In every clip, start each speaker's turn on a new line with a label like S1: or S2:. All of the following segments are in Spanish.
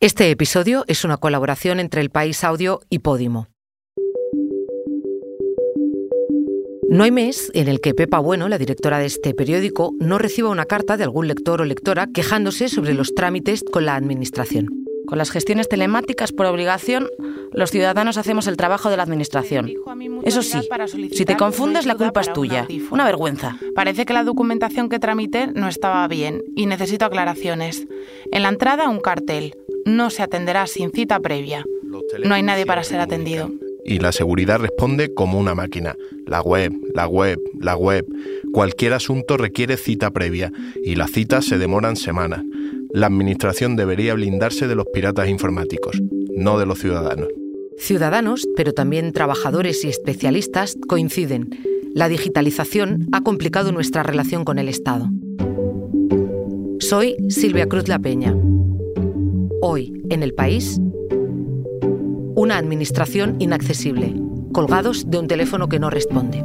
S1: Este episodio es una colaboración entre El País Audio y Podimo. No hay mes en el que Pepa Bueno, la directora de este periódico, no reciba una carta de algún lector o lectora quejándose sobre los trámites con la Administración.
S2: Con las gestiones telemáticas por obligación, los ciudadanos hacemos el trabajo de la Administración. Eso sí, si te confundes, la culpa es tuya. Una vergüenza.
S3: Parece que la documentación que tramité no estaba bien y necesito aclaraciones. En la entrada, un cartel no se atenderá sin cita previa. No hay nadie para ser atendido.
S4: Y la seguridad responde como una máquina. La web, la web, la web. Cualquier asunto requiere cita previa y las citas se demoran semanas. La Administración debería blindarse de los piratas informáticos, no de los ciudadanos.
S1: Ciudadanos, pero también trabajadores y especialistas coinciden. La digitalización ha complicado nuestra relación con el Estado. Soy Silvia Cruz La Peña. Hoy, en el país, una administración inaccesible, colgados de un teléfono que no responde.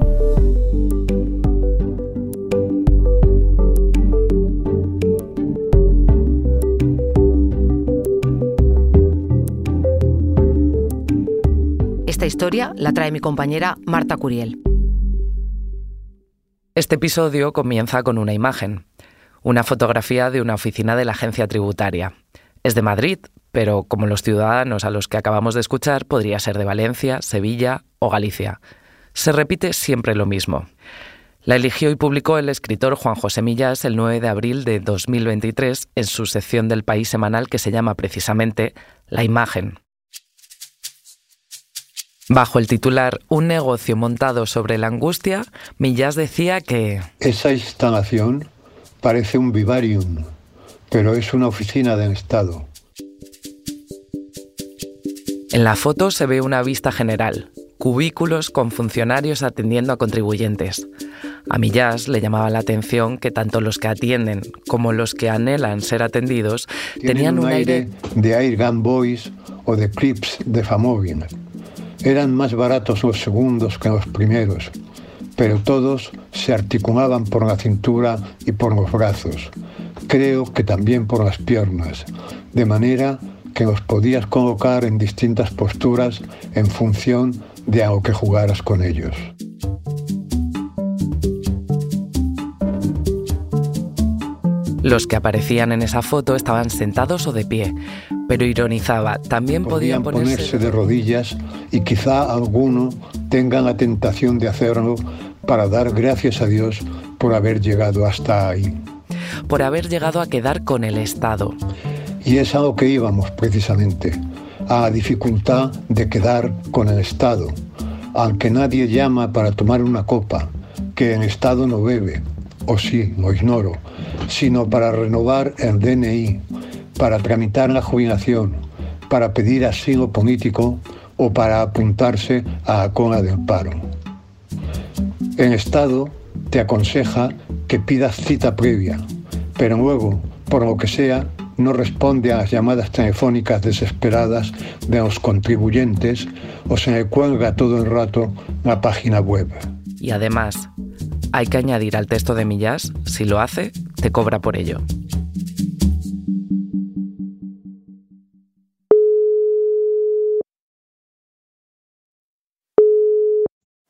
S1: Esta historia la trae mi compañera Marta Curiel.
S5: Este episodio comienza con una imagen, una fotografía de una oficina de la agencia tributaria. Es de Madrid, pero como los ciudadanos a los que acabamos de escuchar, podría ser de Valencia, Sevilla o Galicia. Se repite siempre lo mismo. La eligió y publicó el escritor Juan José Millas el 9 de abril de 2023 en su sección del País semanal que se llama precisamente La imagen. Bajo el titular Un negocio montado sobre la angustia, Millas decía que...
S6: Esa instalación parece un vivarium pero es una oficina del Estado.
S5: En la foto se ve una vista general, cubículos con funcionarios atendiendo a contribuyentes. A Millás le llamaba la atención que tanto los que atienden como los que anhelan ser atendidos tenían un, aire,
S6: de Air Gun Boys o de Crips de Famóvil. Eran más baratos los segundos que los primeros, pero todos se articulaban por la cintura y por los brazos creo que también por las piernas, de manera que los podías colocar en distintas posturas en función de a lo que jugaras con ellos.
S5: Los que aparecían en esa foto estaban sentados o de pie, pero ironizaba, también podían,
S6: ponerse de rodillas y quizá alguno tenga la tentación de hacerlo para dar gracias a Dios por haber llegado hasta ahí
S5: por haber llegado a quedar con el Estado.
S6: Y es a lo que íbamos precisamente, a la dificultad de quedar con el Estado, al que nadie llama para tomar una copa, que el Estado no bebe, o sí, lo ignoro, sino para renovar el DNI, para tramitar la jubilación, para pedir asilo político o para apuntarse a la cola del paro. El Estado te aconseja que pidas cita previa, pero luego, por lo que sea, no responde a las llamadas telefónicas desesperadas de los contribuyentes o se le cuelga todo el rato la página web.
S5: Y además, hay que añadir al texto de Millas, si lo hace, te cobra por ello.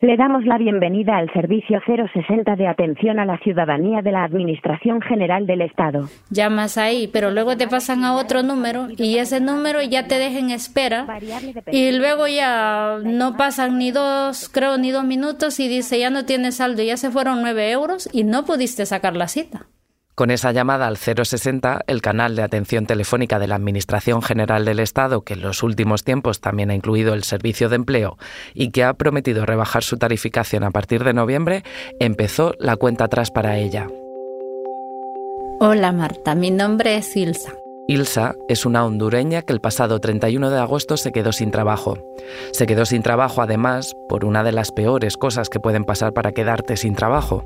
S7: Le damos la bienvenida al Servicio 060 de Atención a la Ciudadanía de la Administración General del Estado.
S8: Llamas ahí, pero luego te pasan a otro número y ese número ya te dejen espera y luego ya no pasan ni dos, creo, ni dos minutos y dice ya no tienes saldo, ya se fueron nueve euros y no pudiste sacar la cita.
S5: Con esa llamada al 060, el canal de atención telefónica de la Administración General del Estado, que en los últimos tiempos también ha incluido el servicio de empleo y que ha prometido rebajar su tarificación a partir de noviembre, empezó la cuenta atrás para ella.
S8: Hola Marta, mi nombre es Ilsa.
S5: Ilsa es una hondureña que el pasado 31 de agosto se quedó sin trabajo. Se quedó sin trabajo además por una de las peores cosas que pueden pasar para quedarte sin trabajo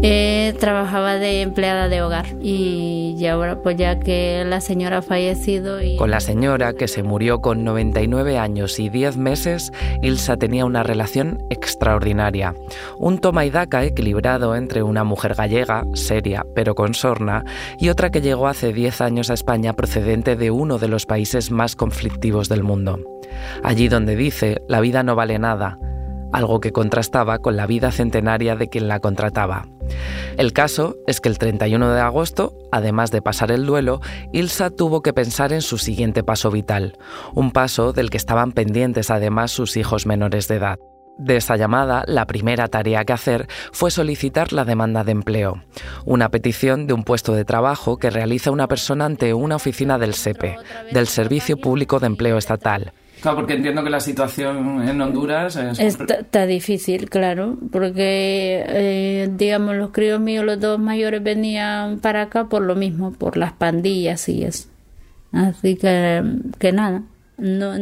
S8: Eh, trabajaba de empleada de hogar y, y ahora pues ya que la señora ha fallecido.
S5: Con la señora que se murió con 99 años y 10 meses, Ilsa tenía una relación extraordinaria. Un toma y daca equilibrado entre una mujer gallega, seria pero con sorna, y otra que llegó hace 10 años a España procedente de uno de los países más conflictivos del mundo. Allí donde dice, la vida no vale nada, algo que contrastaba con la vida centenaria de quien la contrataba. El caso es que el 31 de agosto, además de pasar el duelo, Ilsa tuvo que pensar en su siguiente paso vital, un paso del que estaban pendientes además sus hijos menores de edad. De esa llamada, la primera tarea que hacer fue solicitar la demanda de empleo, una petición de un puesto de trabajo que realiza una persona ante una oficina del SEPE, del Servicio Público de Empleo Estatal,
S9: Claro, porque entiendo que la situación en Honduras es...
S8: Está, difícil, claro, porque, eh, digamos, los críos míos, los dos mayores, venían para acá por lo mismo, por las pandillas y eso. Así que, que nada.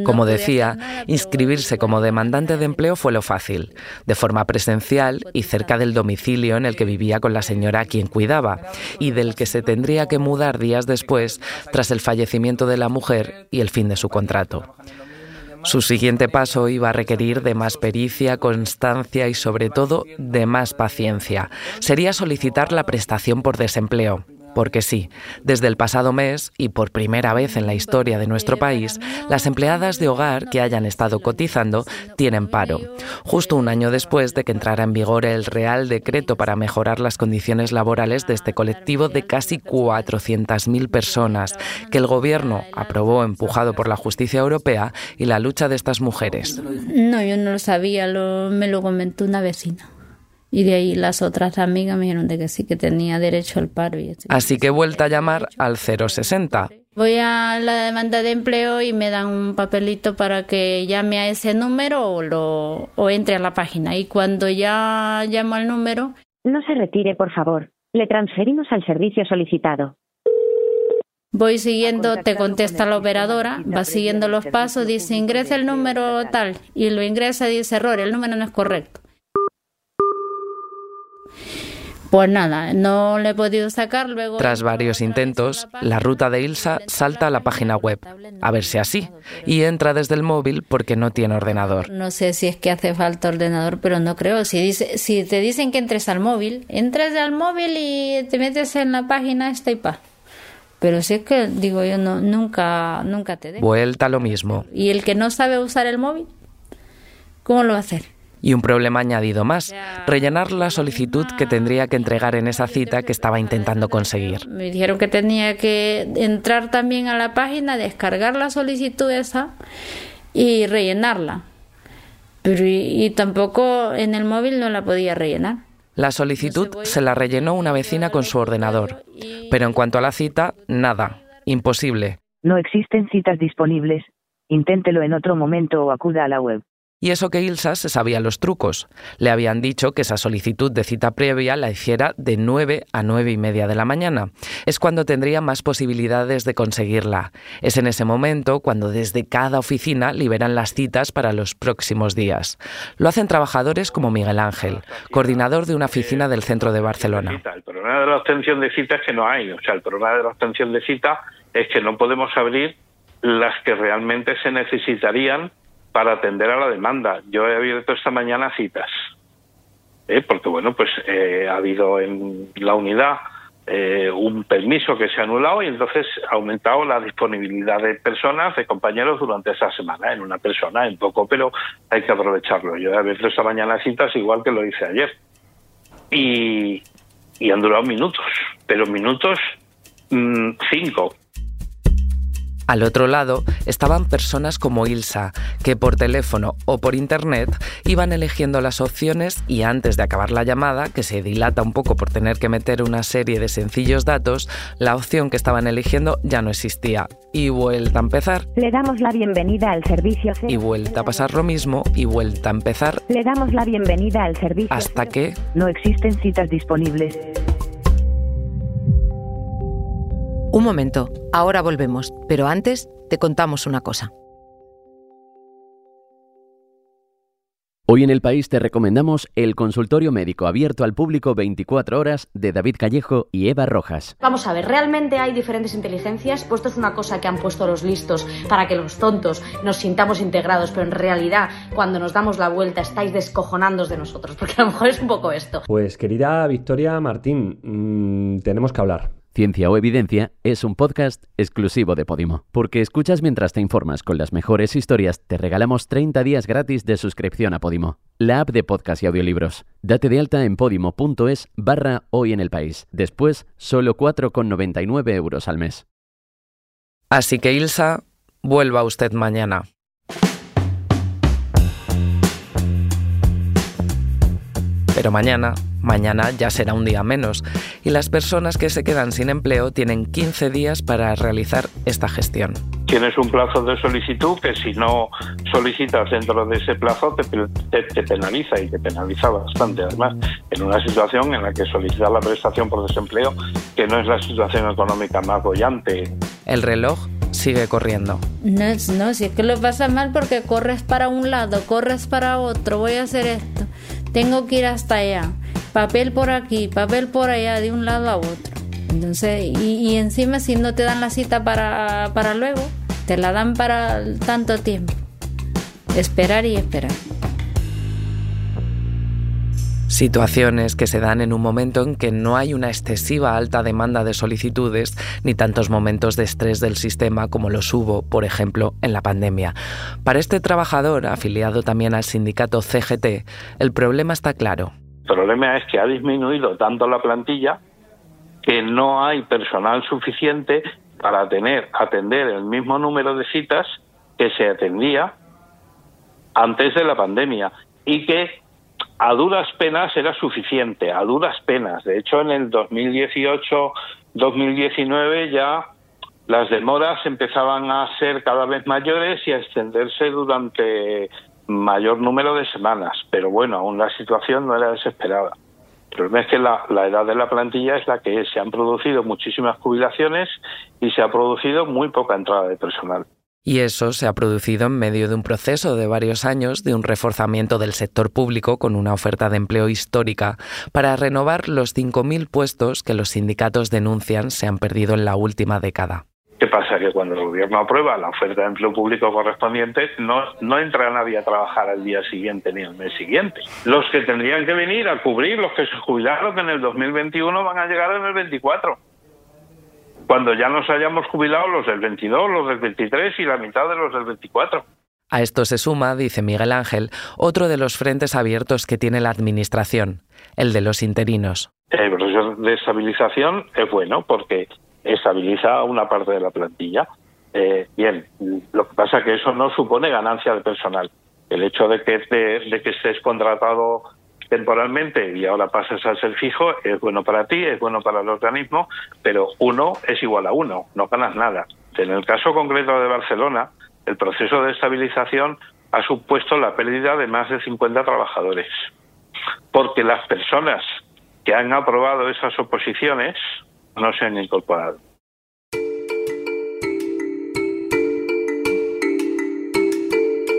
S5: como decía, inscribirse como demandante de empleo fue lo fácil, de forma presencial y cerca del domicilio en el que vivía con la señora a quien cuidaba y del que se tendría que mudar días después tras el fallecimiento de la mujer y el fin de su contrato. Su siguiente paso iba a requerir de más pericia, constancia y sobre todo de más paciencia. Sería solicitar la prestación por desempleo porque sí, desde el pasado mes y por primera vez en la historia de nuestro país, las empleadas de hogar que hayan estado cotizando tienen paro, justo un año después de que entrara en vigor el Real Decreto para mejorar las condiciones laborales de este colectivo de casi 400.000 personas que el Gobierno aprobó empujado por la justicia europea y la lucha de estas mujeres.
S8: No, yo no lo sabía, me lo comentó una vecina. Y de ahí las otras amigas me dijeron de que sí, que tenía derecho al paro. Y
S5: así. que vuelta a llamar al 060.
S8: Voy a la demanda de empleo y me dan un papelito para que llame a ese número o, lo, o entre a la página. Y cuando ya llamo al número...
S7: No se retire, por favor. Le transferimos al servicio solicitado.
S8: Voy siguiendo, te contesta la operadora, va siguiendo los pasos, dice ingresa el número tal y lo ingresa y dice error, el número no es correcto. Pues nada, no le he podido sacar luego.
S5: Tras varios intentos, la ruta de Ilsa salta a la página web, a ver si así, y entra desde el móvil porque no tiene ordenador.
S8: No sé si es que hace falta ordenador, pero no creo. Si, dice, si te dicen que entres al móvil, entres al móvil y te metes en la página esta y pa. Pero si es que, digo yo, no, nunca, nunca te dejo.
S5: Vuelta lo mismo.
S8: ¿Y el que no sabe usar el móvil? ¿Cómo lo va a hacer?
S5: Y un problema añadido más, rellenar la solicitud que tendría que entregar en esa cita que estaba intentando conseguir.
S8: Me dijeron que tenía que entrar también a la página, descargar la solicitud esa y rellenarla. Pero y, tampoco en el móvil no la podía rellenar.
S5: La solicitud se la rellenó una vecina con su ordenador, pero en cuanto a la cita, nada, imposible.
S7: No existen citas disponibles. Inténtelo en otro momento o acuda a la web.
S5: Y eso que Ilsa se sabía los trucos. Le habían dicho que esa solicitud de cita previa la hiciera de 9 a 9 y media de la mañana. Es cuando tendría más posibilidades de conseguirla. Es en ese momento cuando desde cada oficina liberan las citas para los próximos días. Lo hacen trabajadores como Miguel Ángel, coordinador de una oficina del centro de Barcelona.
S10: El problema de la obtención de cita es que no hay. O sea, el problema de la obtención de cita es que no podemos abrir las que realmente se necesitarían para atender a la demanda. Yo he abierto esta mañana citas, ¿eh? porque bueno, pues eh, ha habido en la unidad eh, un permiso que se ha anulado y entonces ha aumentado la disponibilidad de personas, de compañeros durante esa semana, en una persona, en poco, pero hay que aprovecharlo. Yo he abierto esta mañana citas igual que lo hice ayer. Y, y han durado minutos, pero minutos mm, cinco,
S5: al otro lado estaban personas como Ilsa, que por teléfono o por internet iban eligiendo las opciones y antes de acabar la llamada, que se dilata un poco por tener que meter una serie de sencillos datos, la opción que estaban eligiendo ya no existía. Y vuelta a empezar.
S7: Le damos la bienvenida al servicio.
S5: Y vuelta a pasar lo mismo y vuelta a empezar.
S7: Le damos la bienvenida al servicio.
S5: Hasta que...
S7: No existen citas disponibles.
S1: Un momento, ahora volvemos, pero antes te contamos una cosa.
S11: Hoy en el país te recomendamos el consultorio médico abierto al público 24 horas de David Callejo y Eva Rojas.
S12: Vamos a ver, ¿realmente hay diferentes inteligencias? Pues esto es una cosa que han puesto los listos para que los tontos nos sintamos integrados, pero en realidad cuando nos damos la vuelta estáis descojonándos de nosotros, porque a lo mejor es un poco esto.
S13: Pues querida Victoria Martín, mmm, tenemos que hablar.
S11: Ciencia o Evidencia es un podcast exclusivo de Podimo. Porque escuchas mientras te informas con las mejores historias, te regalamos 30 días gratis de suscripción a Podimo, la app de podcast y audiolibros. Date de alta en podimo.es barra hoy en el país. Después, solo 4,99 euros al mes.
S5: Así que Ilsa, vuelva usted mañana. Pero mañana Mañana ya será un día menos y las personas que se quedan sin empleo tienen 15 días para realizar esta gestión.
S10: Tienes un plazo de solicitud que si no solicitas dentro de ese plazo te, te, penaliza y te penaliza bastante. Además, en una situación en la que solicitas la prestación por desempleo, que no es la situación económica más bollante.
S5: El reloj sigue corriendo.
S8: No, no, si es que lo pasa mal porque corres para un lado, corres para otro, voy a hacer esto, tengo que ir hasta allá papel por aquí, papel por allá, de un lado a otro. Entonces, y, encima si no te dan la cita para, para luego, te la dan para tanto tiempo. Esperar y esperar.
S5: Situaciones que se dan en un momento en que no hay una excesiva alta demanda de solicitudes ni tantos momentos de estrés del sistema como los hubo, por ejemplo, en la pandemia. Para este trabajador, afiliado también al sindicato CGT, el problema está claro.
S10: El problema es que ha disminuido tanto la plantilla que no hay personal suficiente para tener, atender el mismo número de citas que se atendía antes de la pandemia y que a duras penas era suficiente, a duras penas. De hecho, en el 2018-2019 ya las demoras empezaban a ser cada vez mayores y a extenderse durante mayor número de semanas, pero bueno, aún la situación no era desesperada. El problema es que la, edad de la plantilla es la que. Se han producido muchísimas jubilaciones y se ha producido muy poca entrada de personal.
S5: Y eso se ha producido en medio de un proceso de varios años de un reforzamiento del sector público con una oferta de empleo histórica para renovar los 5.000 puestos que los sindicatos denuncian se han perdido en la última década.
S10: ¿Qué pasa? Que cuando el gobierno aprueba la oferta de empleo público correspondiente, no, no entra nadie a trabajar al día siguiente ni al mes siguiente. Los que tendrían que venir a cubrir, los que se jubilaron en el 2021, van a llegar en el 24. Cuando ya nos hayamos jubilado los del 22, los del 23 y la mitad de los del 24.
S5: A esto se suma, dice Miguel Ángel, otro de los frentes abiertos que tiene la Administración, el de los interinos.
S10: El proceso de estabilización es bueno porque estabiliza una parte de la plantilla. Eh, bien, lo que pasa es que eso no supone ganancia de personal. El hecho de que, de, que estés contratado temporalmente y ahora pasas a ser fijo es bueno para ti, es bueno para el organismo, pero uno es igual a uno, no ganas nada. En el caso concreto de Barcelona, el proceso de estabilización ha supuesto la pérdida de más de 50 trabajadores, porque las personas que han aprobado esas oposiciones no se han incorporado.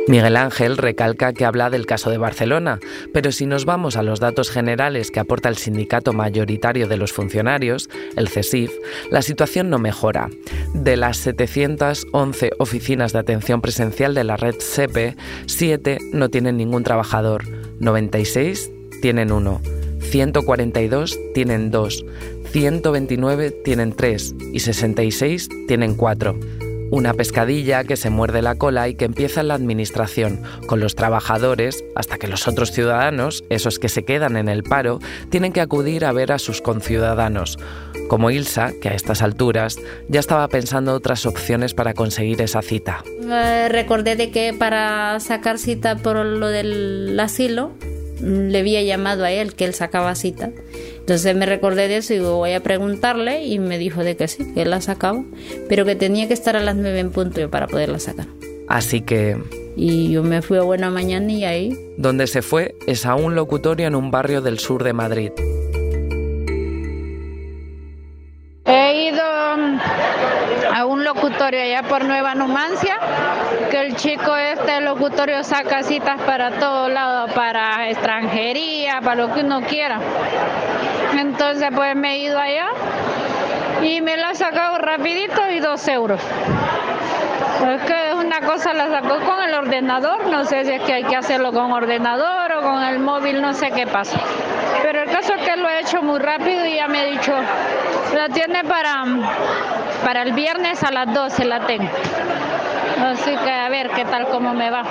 S5: Miguel Ángel recalca que habla del caso de Barcelona, pero si nos vamos a los datos generales que aporta el sindicato mayoritario de los funcionarios, el CESIF, la situación no mejora. De las 711 oficinas de atención presencial de la red SEPE, 7 no tienen ningún trabajador, 96 tienen uno, 142 tienen dos, 129 tienen 3 y 66 tienen 4. Una pescadilla que se muerde la cola y que empieza en la administración, con los trabajadores, hasta que los otros ciudadanos, esos que se quedan en el paro, tienen que acudir a ver a sus conciudadanos. Como Ilsa, que a estas alturas ya estaba pensando otras opciones para conseguir esa cita.
S8: Recordé de que para sacar cita por lo del asilo, le había llamado a él, que él sacaba cita. Entonces me recordé de eso y voy a preguntarle y me dijo de que sí, que él la sacaba, pero que tenía que estar a las 9 en punto para poderla sacar.
S5: Así que...
S8: Y yo me fui a Buena Mañana y ahí...
S5: Donde se fue es a un locutorio en un barrio del sur de Madrid.
S14: Locutorio allá por Nueva Numancia, que el chico este locutorio saca citas para todo lado, para extranjería, para lo que uno quiera. Entonces pues me he ido allá y me la ha sacado rapidito y dos euros. Es que una cosa la sacó con el ordenador, no sé si es que hay que hacerlo con ordenador o con el móvil, no sé qué pasa. Pero el caso es que lo he hecho muy rápido y ya me ha dicho, la tiene para, para el viernes a las 12, la tengo. Así que a ver qué tal cómo me va.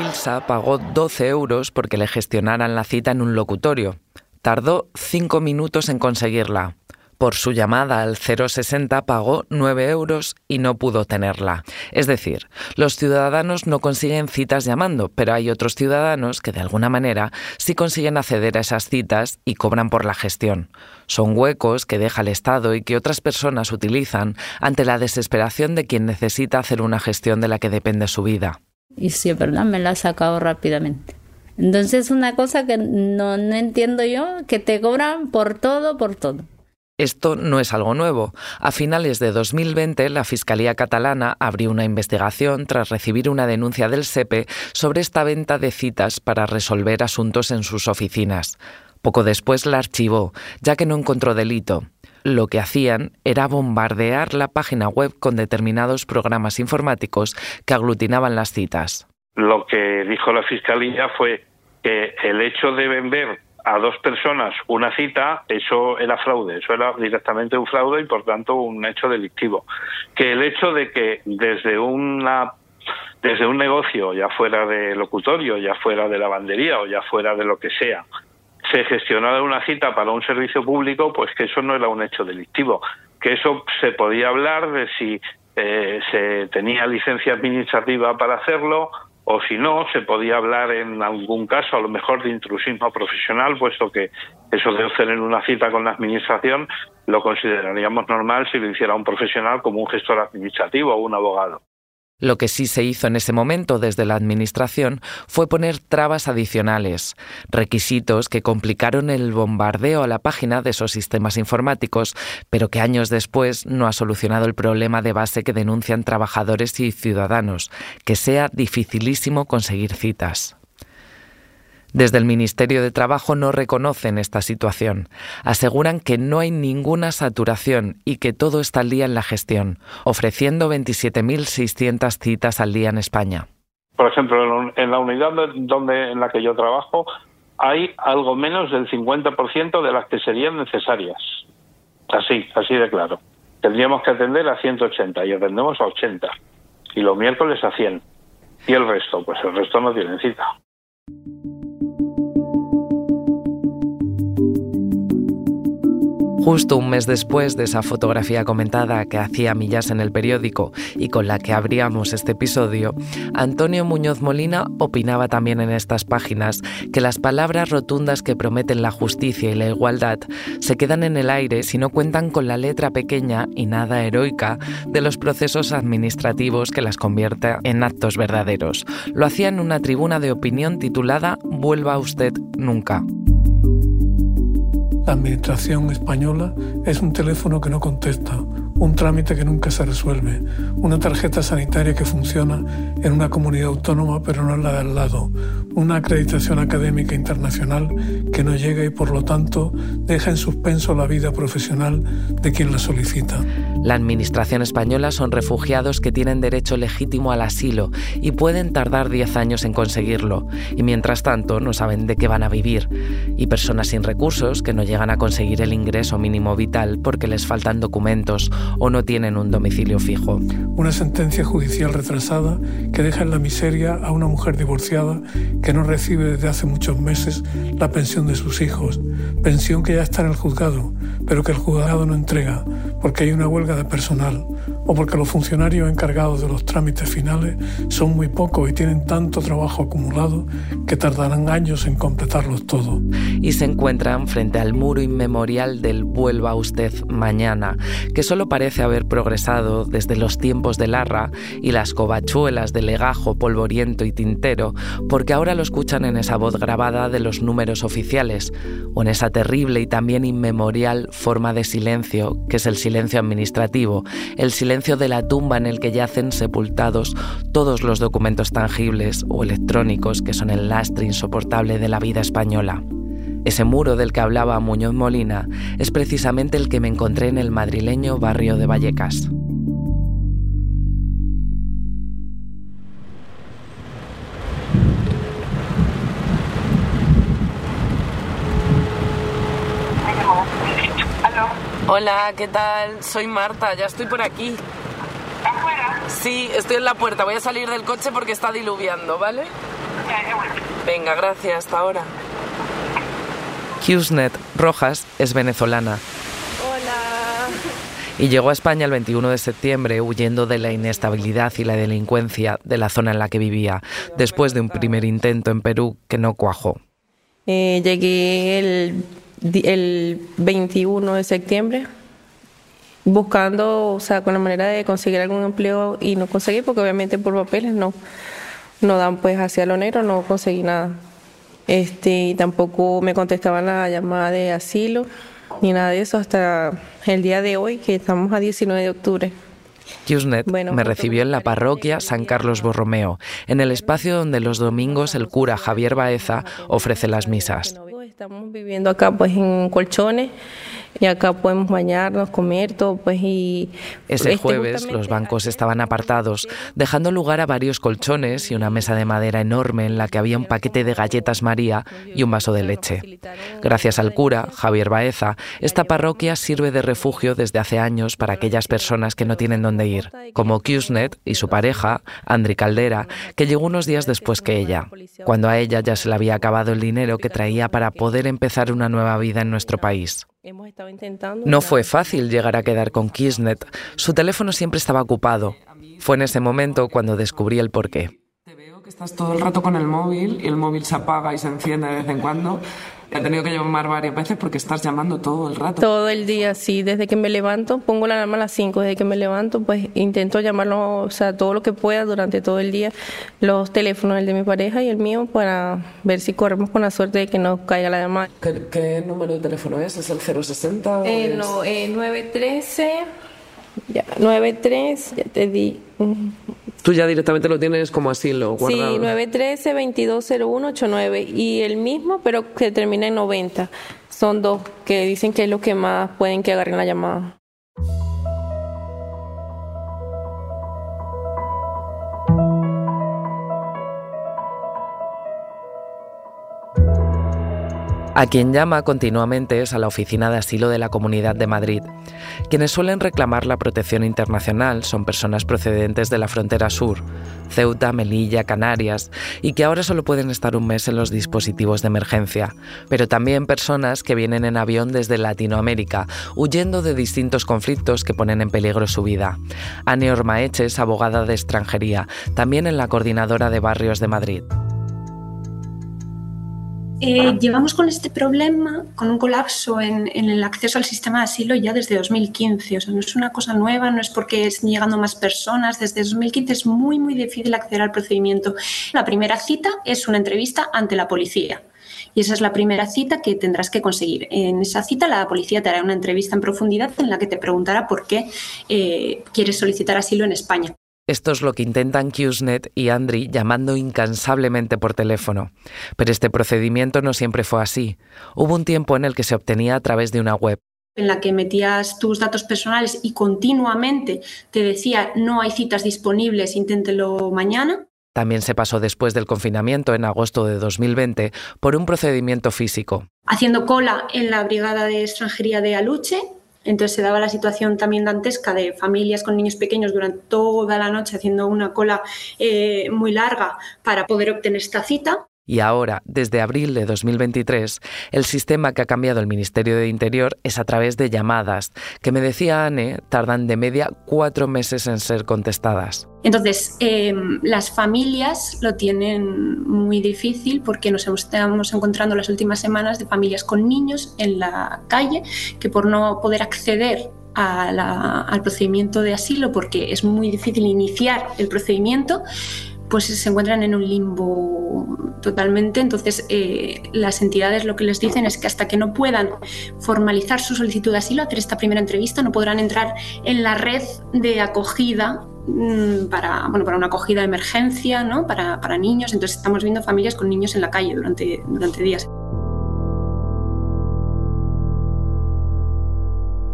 S5: Ilsa pagó 12 euros porque le gestionaran la cita en un locutorio. Tardó 5 minutos en conseguirla. Por su llamada al 060 pagó 9 euros y no pudo tenerla. Es decir, los ciudadanos no consiguen citas llamando, pero hay otros ciudadanos que de alguna manera sí consiguen acceder a esas citas y cobran por la gestión. Son huecos que deja el Estado y que otras personas utilizan ante la desesperación de quien necesita hacer una gestión de la que depende su vida.
S8: Y sí, ¿verdad? Me la ha sacado rápidamente. Entonces, una cosa que no, no entiendo yo, que te cobran por todo, por todo.
S5: Esto no es algo nuevo. A finales de 2020, la Fiscalía catalana abrió una investigación tras recibir una denuncia del SEPE sobre esta venta de citas para resolver asuntos en sus oficinas. Poco después la archivó, ya que no encontró delito. Lo que hacían era bombardear la página web con determinados programas informáticos que aglutinaban las citas.
S10: Lo que dijo la Fiscalía fue que el hecho de vender a dos personas una cita, eso era fraude, eso era directamente un fraude y por tanto un hecho delictivo. Que el hecho de que desde una desde un negocio, ya fuera de locutorio, ya fuera de lavandería o ya fuera de lo que sea, se gestionara una cita para un servicio público, pues que eso no era un hecho delictivo, que eso se podía hablar de si eh, se tenía licencia administrativa para hacerlo o si no, se podía hablar en algún caso a lo mejor de intrusismo profesional, puesto que eso de obtener una cita con la Administración lo consideraríamos normal si lo hiciera un profesional como un gestor administrativo o un abogado.
S5: Lo que sí se hizo en ese momento desde la Administración fue poner trabas adicionales, requisitos que complicaron el bombardeo a la página de esos sistemas informáticos, pero que años después no ha solucionado el problema de base que denuncian trabajadores y ciudadanos, que sea dificilísimo conseguir citas. Desde el Ministerio de Trabajo no reconocen esta situación. Aseguran que no hay ninguna saturación y que todo está al día en la gestión, ofreciendo 27.600 citas al día en España.
S10: Por ejemplo, en la unidad donde, en la que yo trabajo hay algo menos del 50% de las que serían necesarias. Así, así de claro. Tendríamos que atender a 180 y atendemos a 80. Y los miércoles a 100. Y el resto, pues el resto no tienen cita.
S5: Justo un mes después de esa fotografía comentada que hacía millas en el periódico y con la que abríamos este episodio, Antonio Muñoz Molina opinaba también en estas páginas que las palabras rotundas que prometen la justicia y la igualdad se quedan en el aire si no cuentan con la letra pequeña y nada heroica de los procesos administrativos que las convierte en actos verdaderos. Lo hacía en una tribuna de opinión titulada Vuelva usted nunca.
S15: La Administración española es un teléfono que no contesta, un trámite que nunca se resuelve, una tarjeta sanitaria que funciona en una comunidad autónoma pero no en la de al lado, una acreditación académica internacional que no llega y por lo tanto deja en suspenso la vida profesional de quien la solicita.
S5: La Administración española son refugiados que tienen derecho legítimo al asilo y pueden tardar 10 años en conseguirlo, y mientras tanto no saben de qué van a vivir, y personas sin recursos que no llegan a conseguir el ingreso mínimo vital porque les faltan documentos o no tienen un domicilio fijo.
S15: Una sentencia judicial retrasada que deja en la miseria a una mujer divorciada que no recibe desde hace muchos meses la pensión de sus hijos, pensión que ya está en el juzgado, pero que el juzgado no entrega porque hay una huelga de personal o porque los funcionarios encargados de los trámites finales son muy pocos y tienen tanto trabajo acumulado que tardarán años en completarlos todos.
S5: Y se encuentran frente al muro inmemorial del vuelva usted mañana, que solo parece haber progresado desde los tiempos de Larra y las covachuelas de legajo polvoriento y tintero, porque ahora lo escuchan en esa voz grabada de los números oficiales, o en esa terrible y también inmemorial forma de silencio que es el silencio administrativo, el silencio de la tumba en el que yacen sepultados todos los documentos tangibles o electrónicos que son el lastre insoportable de la vida española. Ese muro del que hablaba Muñoz Molina es precisamente el que me encontré en el madrileño barrio de Vallecas. Hola, ¿qué tal? Soy Marta, ya estoy por aquí.
S16: ¿Afuera?
S5: Sí, estoy en la puerta. Voy a salir del coche porque está diluviando, ¿vale? Venga, gracias, hasta ahora. Hughesnet Rojas es venezolana.
S16: Hola.
S5: Y llegó a España el 21 de septiembre huyendo de la inestabilidad y la delincuencia de la zona en la que vivía, después de un primer intento en Perú que no cuajó.
S16: Eh, llegué el el 21 de septiembre buscando, o sea, con la manera de conseguir algún empleo y no conseguí porque obviamente por papeles no, no dan pues hacia lo negro, no conseguí nada. Este, y tampoco me contestaban la llamada de asilo ni nada de eso hasta el día de hoy, que estamos a 19 de octubre.
S5: Qsnet me recibió en la parroquia San Carlos Borromeo, en el espacio donde los domingos el cura Javier Baeza ofrece las misas.
S16: Estamos viviendo acá pues en colchones y acá podemos bañarnos, comer todo pues y
S5: ese este, jueves los bancos estaban apartados, dejando lugar a varios colchones y una mesa de madera enorme en la que había un paquete de galletas María y un vaso de leche. Gracias al cura Javier Baeza, esta parroquia sirve de refugio desde hace años para aquellas personas que no tienen dónde ir, como Qsnet y su pareja, Andri Caldera, que llegó unos días después que ella, cuando a ella ya se le había acabado el dinero que traía para poder empezar una nueva vida en nuestro país. No fue fácil llegar a quedar con Kisnet. Su teléfono siempre estaba ocupado. Fue en ese momento cuando descubrí el porqué.
S9: Te veo que estás todo el rato con el móvil y el móvil se apaga y se enciende de vez en cuando. He tenido que llamar varias veces porque estás llamando todo el rato.
S16: Todo el día, sí. Desde que me levanto, pongo la alarma a las 5. Desde que me levanto, pues intento llamarlo, o sea, todo lo que pueda durante todo el día. Los teléfonos, el de mi pareja y el mío, para ver si corremos con la suerte de que no caiga la llamada.
S9: ¿Qué, número de teléfono es? ¿Es el 060?
S16: Eh, no, eh, 913. Ya, 93, ya te di.
S9: Tú ya directamente lo tienes como asilo guardado.
S16: Sí, 913-220189 y el mismo, pero que termina en 90. Son dos que dicen que es lo que más pueden que agarren la llamada.
S5: A quien llama continuamente es a la Oficina de Asilo de la Comunidad de Madrid. Quienes suelen reclamar la protección internacional son personas procedentes de la frontera sur, Ceuta, Melilla, Canarias, y que ahora solo pueden estar un mes en los dispositivos de emergencia, pero también personas que vienen en avión desde Latinoamérica, huyendo de distintos conflictos que ponen en peligro su vida. Anne Ormaeche es abogada de extranjería, también en la Coordinadora de Barrios de Madrid.
S17: Eh, llevamos con este problema, con un colapso en, el acceso al sistema de asilo ya desde 2015. O sea, no es una cosa nueva, no es porque estén llegando más personas. Desde 2015 es muy, muy difícil acceder al procedimiento. La primera cita es una entrevista ante la policía. Y esa es la primera cita que tendrás que conseguir. En esa cita la policía te hará una entrevista en profundidad en la que te preguntará por qué eh, quieres solicitar asilo en España.
S5: Esto es lo que intentan Qsnet y Andri llamando incansablemente por teléfono. Pero este procedimiento no siempre fue así. Hubo un tiempo en el que se obtenía a través de una web
S17: en la que metías tus datos personales y continuamente te decía no hay citas disponibles, inténtelo mañana.
S5: También se pasó después del confinamiento en agosto de 2020 por un procedimiento físico.
S17: Haciendo cola en la Brigada de Extranjería de Aluche, entonces se daba la situación también dantesca de familias con niños pequeños durante toda la noche haciendo una cola eh, muy larga para poder obtener esta cita.
S5: Y ahora, desde abril de 2023, el sistema que ha cambiado el Ministerio de Interior es a través de llamadas, que me decía Anne, tardan de media cuatro meses en ser contestadas.
S17: Entonces, em, las familias lo tienen muy difícil porque nos estamos encontrando las últimas semanas de familias con niños en la calle que por no poder acceder al procedimiento de asilo, porque es muy difícil iniciar el procedimiento, pues se encuentran en un limbo totalmente. Entonces, eh, las entidades lo que les dicen es que hasta que no puedan formalizar su solicitud de asilo, hacer esta primera entrevista, no podrán entrar en la red de acogida mm, para, bueno, para una acogida de emergencia, ¿no? para, para niños. Entonces, estamos viendo familias con niños en la calle durante, durante días.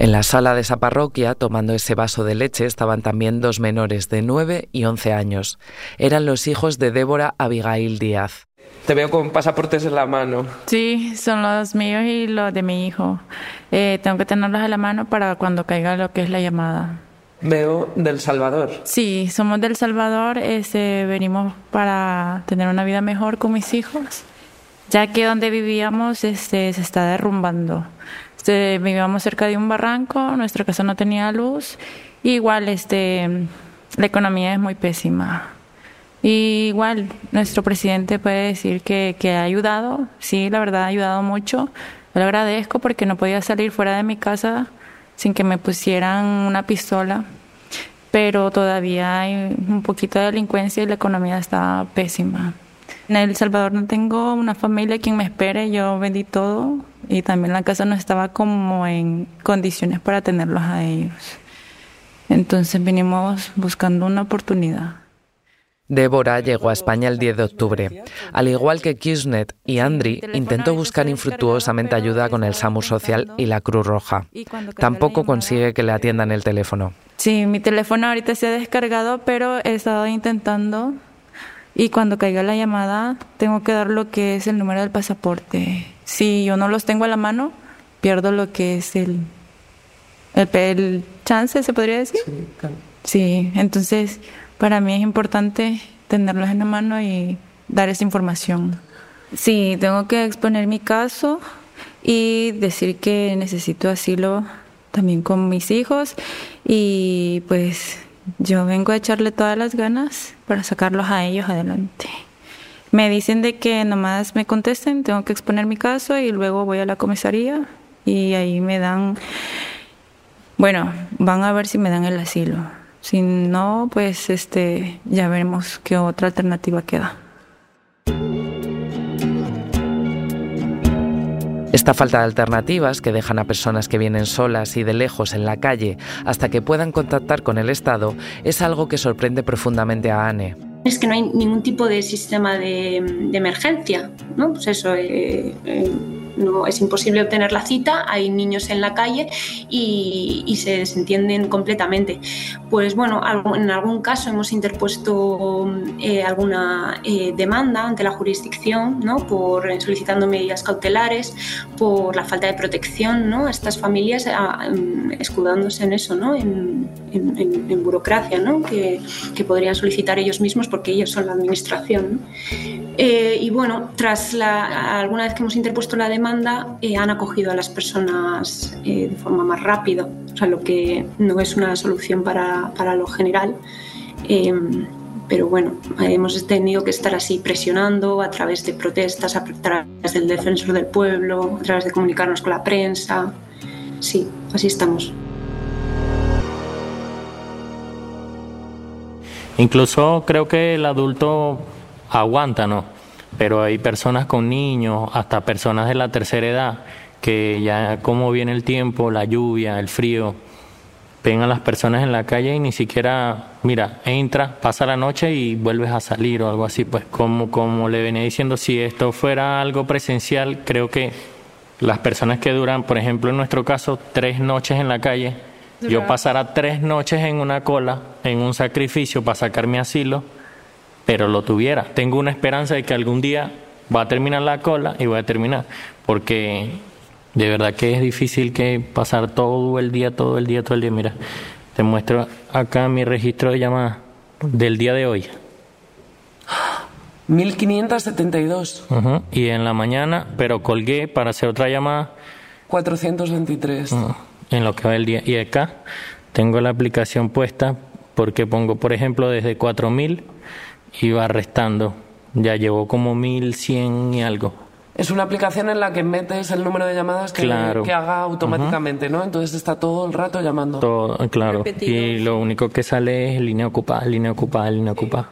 S5: En la sala de esa parroquia, tomando ese vaso de leche, estaban también dos menores de 9 y 11 años. Eran los hijos de Débora Abigail Díaz.
S18: Te veo con pasaportes en la mano.
S14: Sí, son los míos y los de mi hijo. Eh, tengo que tenerlos en la mano para cuando caiga lo que es la llamada.
S18: Veo del Salvador.
S14: Sí, somos del Salvador. Este, venimos para tener una vida mejor con mis hijos, ya que donde vivíamos este, se está derrumbando. Este, vivíamos cerca de un barranco, nuestra casa no tenía luz, igual este, la economía es muy pésima. Y igual nuestro presidente puede decir que, que ha ayudado, sí, la verdad ha ayudado mucho. Le agradezco porque no podía salir fuera de mi casa sin que me pusieran una pistola, pero todavía hay un poquito de delincuencia y la economía está pésima. En El Salvador no tengo una familia quien me espere, yo vendí todo y también la casa no estaba como en condiciones para tenerlos a ellos. Entonces vinimos buscando una oportunidad.
S5: Débora llegó a España el 10 de octubre. Al igual que Kisnet y Andri, intentó buscar infructuosamente ayuda con el SAMU Social y la Cruz Roja. Tampoco consigue que le atiendan el teléfono.
S14: Sí, mi teléfono ahorita se ha descargado, pero he estado intentando y cuando caiga la llamada tengo que dar lo que es el número del pasaporte. Si yo no los tengo a la mano, pierdo lo que es el, el, chance, se podría decir. Sí, entonces para mí es importante tenerlos en la mano y dar esa información. Sí, tengo que exponer mi caso y decir que necesito asilo también con mis hijos y pues yo vengo a echarle todas las ganas para sacarlos a ellos adelante. Me dicen de que nomás me contesten, tengo que exponer mi caso y luego voy a la comisaría y ahí me dan, bueno, van a ver si me dan el asilo. Si no, pues este, ya veremos qué otra alternativa queda.
S5: Esta falta de alternativas que dejan a personas que vienen solas y de lejos en la calle hasta que puedan contactar con el Estado es algo que sorprende profundamente a Anne.
S17: Es que no hay ningún tipo de sistema de, emergencia, ¿no? Pues eso, eh, eh, no es imposible obtener la cita, hay niños en la calle y, se desentienden completamente. Pues bueno, en algún caso hemos interpuesto eh, alguna eh, demanda ante la jurisdicción ¿no? por solicitando medidas cautelares, por la falta de protección ¿no? a estas familias, escudándose en eso, ¿no? en, burocracia ¿no? que, podrían solicitar ellos mismos porque ellos son la administración. Eh, y bueno, tras la, alguna vez que hemos interpuesto la demanda, eh, han acogido a las personas eh, de forma más rápida, o sea, lo que no es una solución para, para lo general. pero bueno, hemos tenido que estar así presionando a través de protestas, a través del defensor del pueblo, a través de comunicarnos con la prensa. Sí, así estamos.
S19: Incluso creo que el adulto aguanta, ¿no? Pero hay personas con niños, hasta personas de la tercera edad, que ya como viene el tiempo, la lluvia, el frío, ven a las personas en la calle y ni siquiera, mira, entra, pasa la noche y vuelves a salir o algo así. Pues como, como le venía diciendo, si esto fuera algo presencial, creo que las personas que duran, por ejemplo, en nuestro caso, tres noches en la calle, yo pasara tres noches en una cola, en un sacrificio para sacar mi asilo, pero lo tuviera. Tengo una esperanza de que algún día va a terminar la cola y voy a terminar, porque de verdad que es difícil que pasar todo el día, todo el día, todo el día. Mira, te muestro acá mi registro de llamadas del día de hoy.
S18: 1572.
S19: Y en la mañana, pero colgué para hacer otra llamada.
S18: 423.
S19: En lo que va el día. Y acá tengo la aplicación puesta porque pongo, por ejemplo, desde 4000 iba restando. Ya llevó como 1100 y algo.
S18: Es una aplicación en la que metes el número de llamadas que, que haga automáticamente, ¿no? Entonces está todo el rato llamando.
S19: Todo, claro. Y lo único que sale es línea ocupada, línea ocupada, línea ocupada.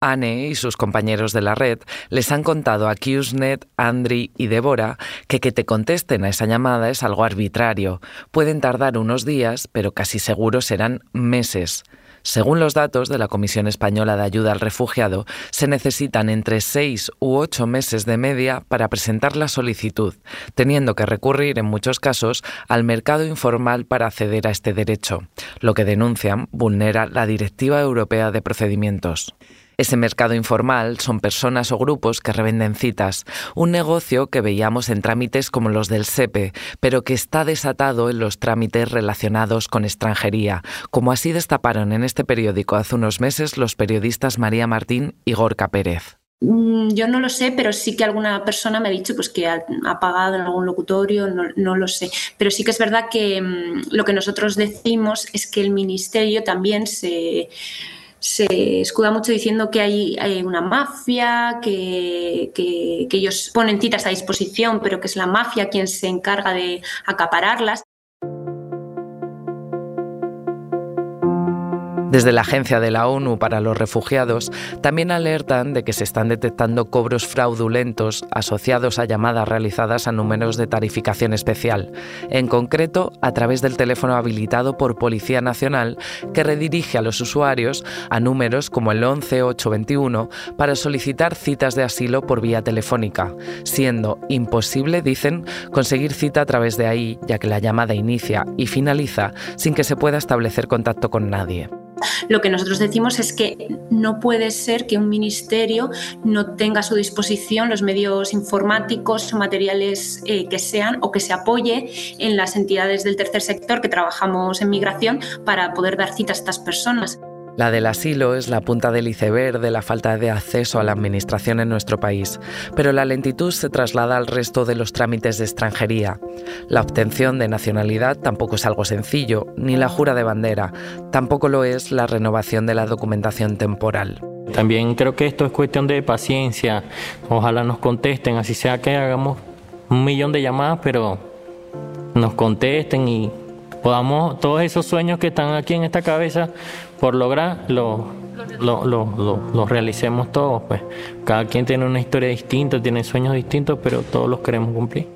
S5: Anne y sus compañeros de la red les han contado a Qsnet, Andri y Débora que que te contesten a esa llamada es algo arbitrario. Pueden tardar unos días, pero casi seguro serán meses. Según los datos de la Comisión Española de Ayuda al Refugiado, se necesitan entre seis u ocho meses de media para presentar la solicitud, teniendo que recurrir en muchos casos al mercado informal para acceder a este derecho, lo que denuncian vulnera la Directiva Europea de Procedimientos. Ese mercado informal son personas o grupos que revenden citas, un negocio que veíamos en trámites como los del SEPE, pero que está desatado en los trámites relacionados con extranjería, como así destaparon en este periódico hace unos meses los periodistas María Martín y Gorka Pérez.
S17: Mm, yo no lo sé, pero sí que alguna persona me ha dicho pues, que ha, pagado en algún locutorio, no, lo sé. Pero sí que es verdad que mm, lo que nosotros decimos es que el Ministerio también se, se escuda mucho diciendo que hay, una mafia, que, que, ellos ponen citas a disposición, pero que es la mafia quien se encarga de acapararlas.
S5: Desde la Agencia de la ONU para los Refugiados también alertan de que se están detectando cobros fraudulentos asociados a llamadas realizadas a números de tarificación especial, en concreto a través del teléfono habilitado por Policía Nacional que redirige a los usuarios a números como el 11821 para solicitar citas de asilo por vía telefónica, siendo imposible, dicen, conseguir cita a través de ahí, ya que la llamada inicia y finaliza sin que se pueda establecer contacto con nadie.
S17: Lo que nosotros decimos es que no puede ser que un ministerio no tenga a su disposición los medios informáticos materiales eh, que sean o que se apoye en las entidades del tercer sector que trabajamos en migración para poder dar cita a estas personas.
S5: La del asilo es la punta del iceberg de la falta de acceso a la administración en nuestro país, pero la lentitud se traslada al resto de los trámites de extranjería. La obtención de nacionalidad tampoco es algo sencillo, ni la jura de bandera, tampoco lo es la renovación de la documentación temporal.
S19: También creo que esto es cuestión de paciencia. Ojalá nos contesten, así sea que hagamos un millón de llamadas, pero nos contesten y podamos todos esos sueños que están aquí en esta cabeza por lograr lo, lo, realicemos todos. Pues. Cada quien tiene una historia distinta, tiene sueños distintos, pero todos los queremos cumplir.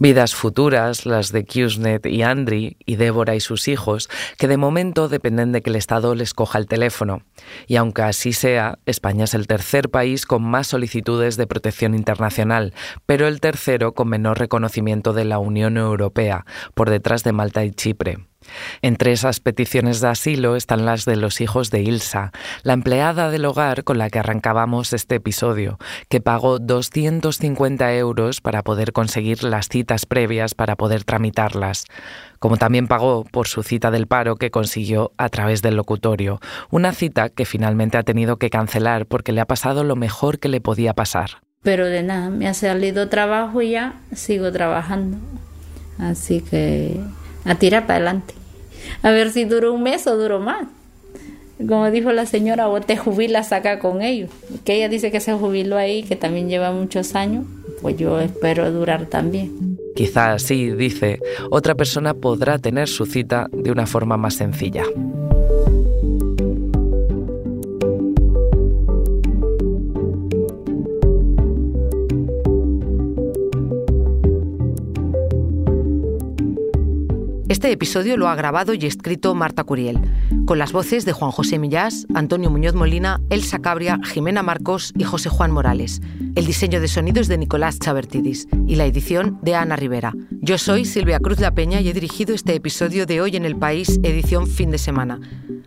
S5: Vidas futuras, las de Qsnet y Andri, y Débora y sus hijos, que de momento dependen de que el Estado les coja el teléfono. Y aunque así sea, España es el tercer país con más solicitudes de protección internacional, pero el tercero con menor reconocimiento de la Unión Europea, por detrás de Malta y Chipre. Entre esas peticiones de asilo están las de los hijos de Ilsa, la empleada del hogar con la que arrancábamos este episodio, que pagó 250 euros para poder conseguir las citas previas para poder tramitarlas, como también pagó por su cita del paro que consiguió a través del locutorio, una cita que finalmente ha tenido que cancelar porque le ha pasado lo mejor que le podía pasar.
S8: Pero de nada, me ha salido trabajo y ya sigo trabajando. Así que a tirar para adelante. A ver si duró un mes o duró más. Como dijo la señora, vos te jubilas acá con ellos. Que ella dice que se jubiló ahí, que también lleva muchos años. Pues yo espero durar también.
S5: Quizás sí, dice, otra persona podrá tener su cita de una forma más sencilla.
S1: Este episodio lo ha grabado y escrito Marta Curiel, con las voces de Juan José Millás, Antonio Muñoz Molina, Elsa Cabria, Jimena Marcos y José Juan Morales. El diseño de sonido es de Nicolás Chabertidis y la edición de Ana Rivera. Yo soy Silvia Cruz La Peña y he dirigido este episodio de Hoy en el País, edición fin de semana.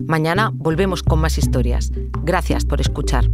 S1: Mañana volvemos con más historias. Gracias por escuchar.